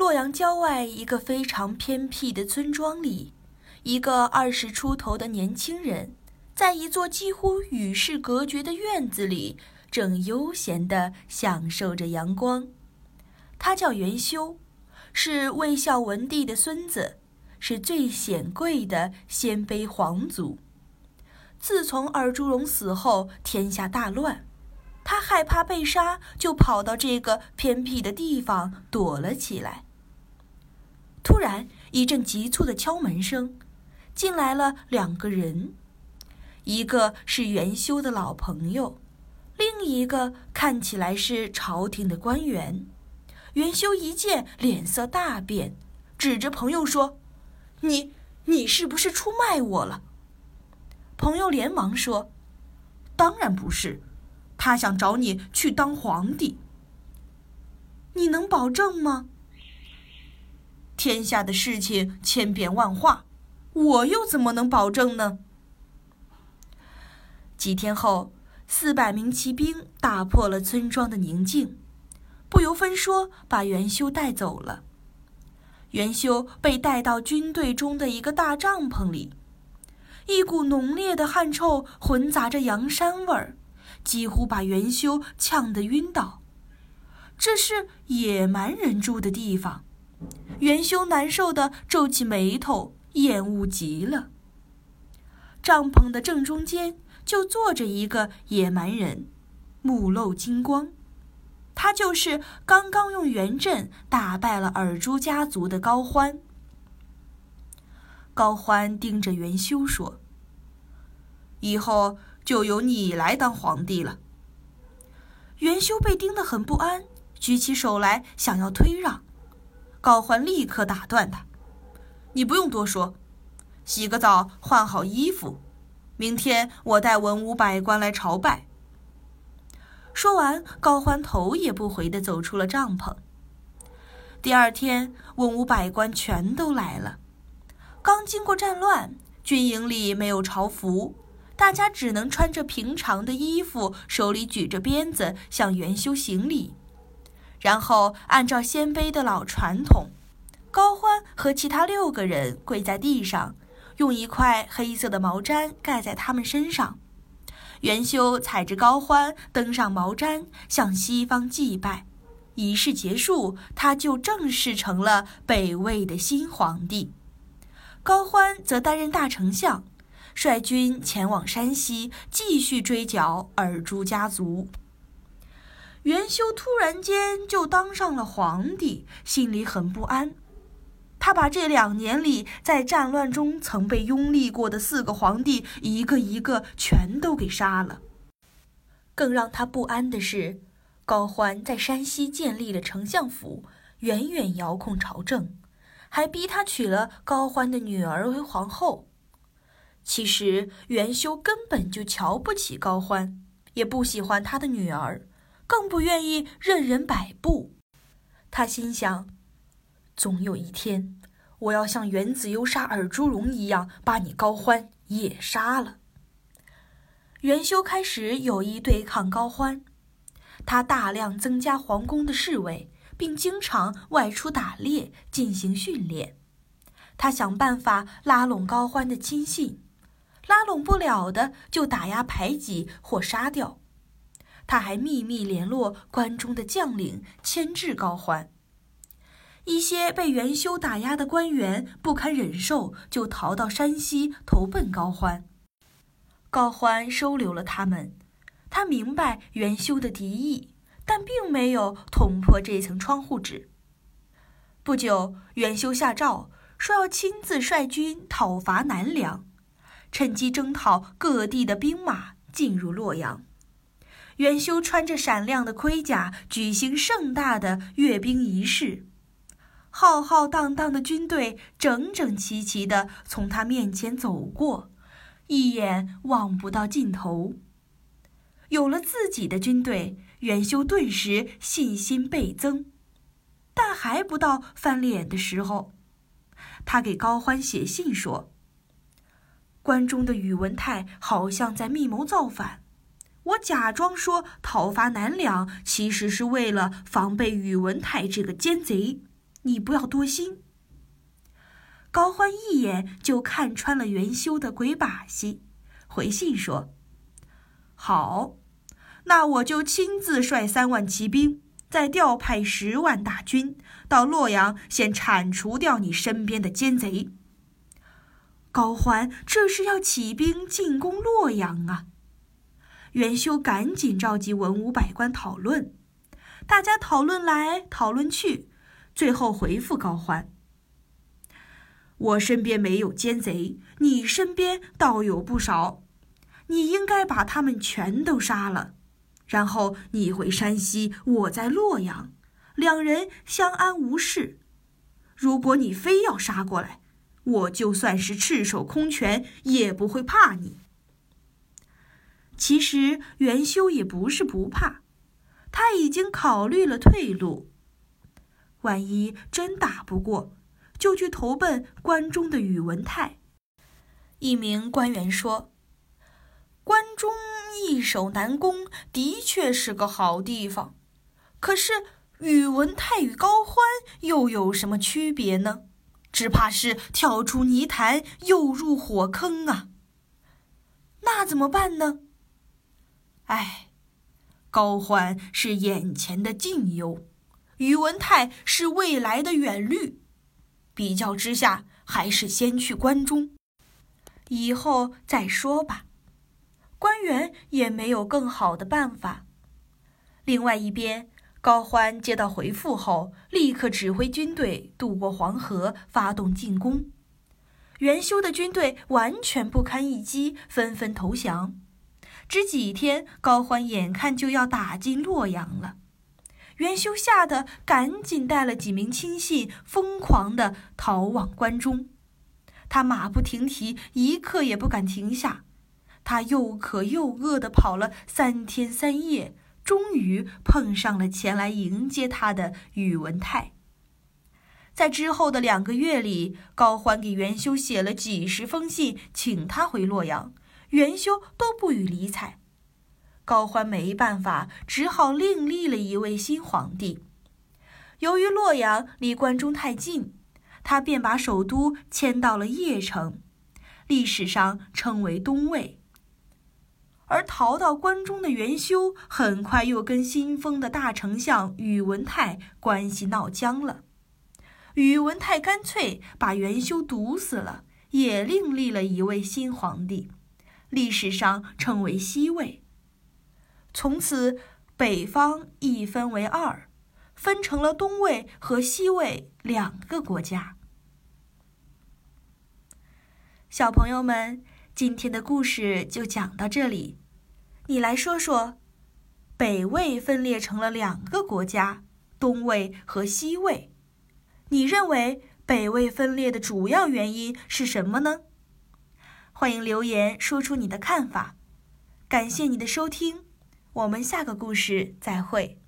洛阳郊外一个非常偏僻的村庄里，一个二十出头的年轻人，在一座几乎与世隔绝的院子里，正悠闲地享受着阳光。他叫元修，是魏孝文帝的孙子，是最显贵的鲜卑皇族。自从尔朱荣死后，天下大乱，他害怕被杀，就跑到这个偏僻的地方躲了起来。突然，一阵急促的敲门声，进来了两个人，一个是元修的老朋友，另一个看起来是朝廷的官员。元修一见，脸色大变，指着朋友说：“你，你是不是出卖我了？”朋友连忙说：“当然不是，他想找你去当皇帝。你能保证吗？”天下的事情千变万化，我又怎么能保证呢？几天后，四百名骑兵打破了村庄的宁静，不由分说把元修带走了。元修被带到军队中的一个大帐篷里，一股浓烈的汗臭混杂着羊膻味儿，几乎把元修呛得晕倒。这是野蛮人住的地方。元修难受的皱起眉头，厌恶极了。帐篷的正中间就坐着一个野蛮人，目露金光，他就是刚刚用元阵打败了尔朱家族的高欢。高欢盯着元修说：“以后就由你来当皇帝了。”元修被盯得很不安，举起手来想要推让。高欢立刻打断他：“你不用多说，洗个澡，换好衣服，明天我带文武百官来朝拜。”说完，高欢头也不回地走出了帐篷。第二天，文武百官全都来了。刚经过战乱，军营里没有朝服，大家只能穿着平常的衣服，手里举着鞭子向元修行礼。然后按照鲜卑的老传统，高欢和其他六个人跪在地上，用一块黑色的毛毡盖在他们身上。元修踩着高欢登上毛毡，向西方祭拜。仪式结束，他就正式成了北魏的新皇帝。高欢则担任大丞相，率军前往山西，继续追剿尔朱家族。元修突然间就当上了皇帝，心里很不安。他把这两年里在战乱中曾被拥立过的四个皇帝一个一个全都给杀了。更让他不安的是，高欢在山西建立了丞相府，远远遥控朝政，还逼他娶了高欢的女儿为皇后。其实元修根本就瞧不起高欢，也不喜欢他的女儿。更不愿意任人摆布，他心想：总有一天，我要像元子攸杀尔朱荣一样，把你高欢也杀了。元修开始有意对抗高欢，他大量增加皇宫的侍卫，并经常外出打猎进行训练。他想办法拉拢高欢的亲信，拉拢不了的就打压排挤或杀掉。他还秘密联络关中的将领，牵制高欢。一些被元修打压的官员不堪忍受，就逃到山西投奔高欢。高欢收留了他们，他明白元修的敌意，但并没有捅破这层窗户纸。不久，元修下诏说要亲自率军讨伐南梁，趁机征讨各地的兵马，进入洛阳。元修穿着闪亮的盔甲，举行盛大的阅兵仪式。浩浩荡荡的军队整整齐齐地从他面前走过，一眼望不到尽头。有了自己的军队，元修顿时信心倍增。但还不到翻脸的时候，他给高欢写信说：“关中的宇文泰好像在密谋造反。我假装说讨伐南梁，其实是为了防备宇文泰这个奸贼。你不要多心。”高欢一眼就看穿了元修的鬼把戏，回信说：“好。”那我就亲自率三万骑兵，再调派十万大军到洛阳，先铲除掉你身边的奸贼。高欢这是要起兵进攻洛阳啊！元修赶紧召集文武百官讨论，大家讨论来讨论去，最后回复高欢：“我身边没有奸贼，你身边倒有不少，你应该把他们全都杀了。”然后你回山西，我在洛阳，两人相安无事。如果你非要杀过来，我就算是赤手空拳也不会怕你。其实元修也不是不怕，他已经考虑了退路。万一真打不过，就去投奔关中的宇文泰。一名官员说：“关中。”易守难攻的确是个好地方，可是宇文泰与高欢又有什么区别呢？只怕是跳出泥潭又入火坑啊！那怎么办呢？唉，高欢是眼前的近忧，宇文泰是未来的远虑。比较之下，还是先去关中，以后再说吧。官员也没有更好的办法。另外一边，高欢接到回复后，立刻指挥军队渡过黄河，发动进攻。元修的军队完全不堪一击，纷纷投降。只几天，高欢眼看就要打进洛阳了。元修吓得赶紧带了几名亲信，疯狂地逃往关中。他马不停蹄，一刻也不敢停下。他又渴又饿地跑了三天三夜，终于碰上了前来迎接他的宇文泰。在之后的两个月里，高欢给元修写了几十封信，请他回洛阳，元修都不予理睬。高欢没办法，只好另立了一位新皇帝。由于洛阳离关中太近，他便把首都迁到了邺城，历史上称为东魏。而逃到关中的元修，很快又跟新封的大丞相宇文泰关系闹僵了。宇文泰干脆把元修毒死了，也另立了一位新皇帝，历史上称为西魏。从此，北方一分为二，分成了东魏和西魏两个国家。小朋友们，今天的故事就讲到这里。你来说说，北魏分裂成了两个国家，东魏和西魏。你认为北魏分裂的主要原因是什么呢？欢迎留言说出你的看法。感谢你的收听，我们下个故事再会。